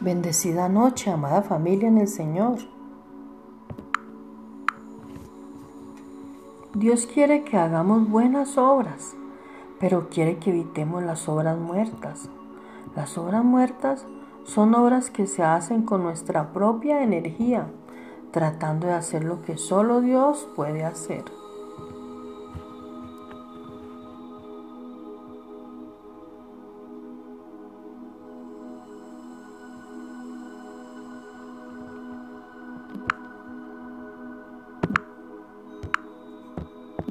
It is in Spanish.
Bendecida noche, amada familia en el Señor. Dios quiere que hagamos buenas obras, pero quiere que evitemos las obras muertas. Las obras muertas son obras que se hacen con nuestra propia energía, tratando de hacer lo que solo Dios puede hacer.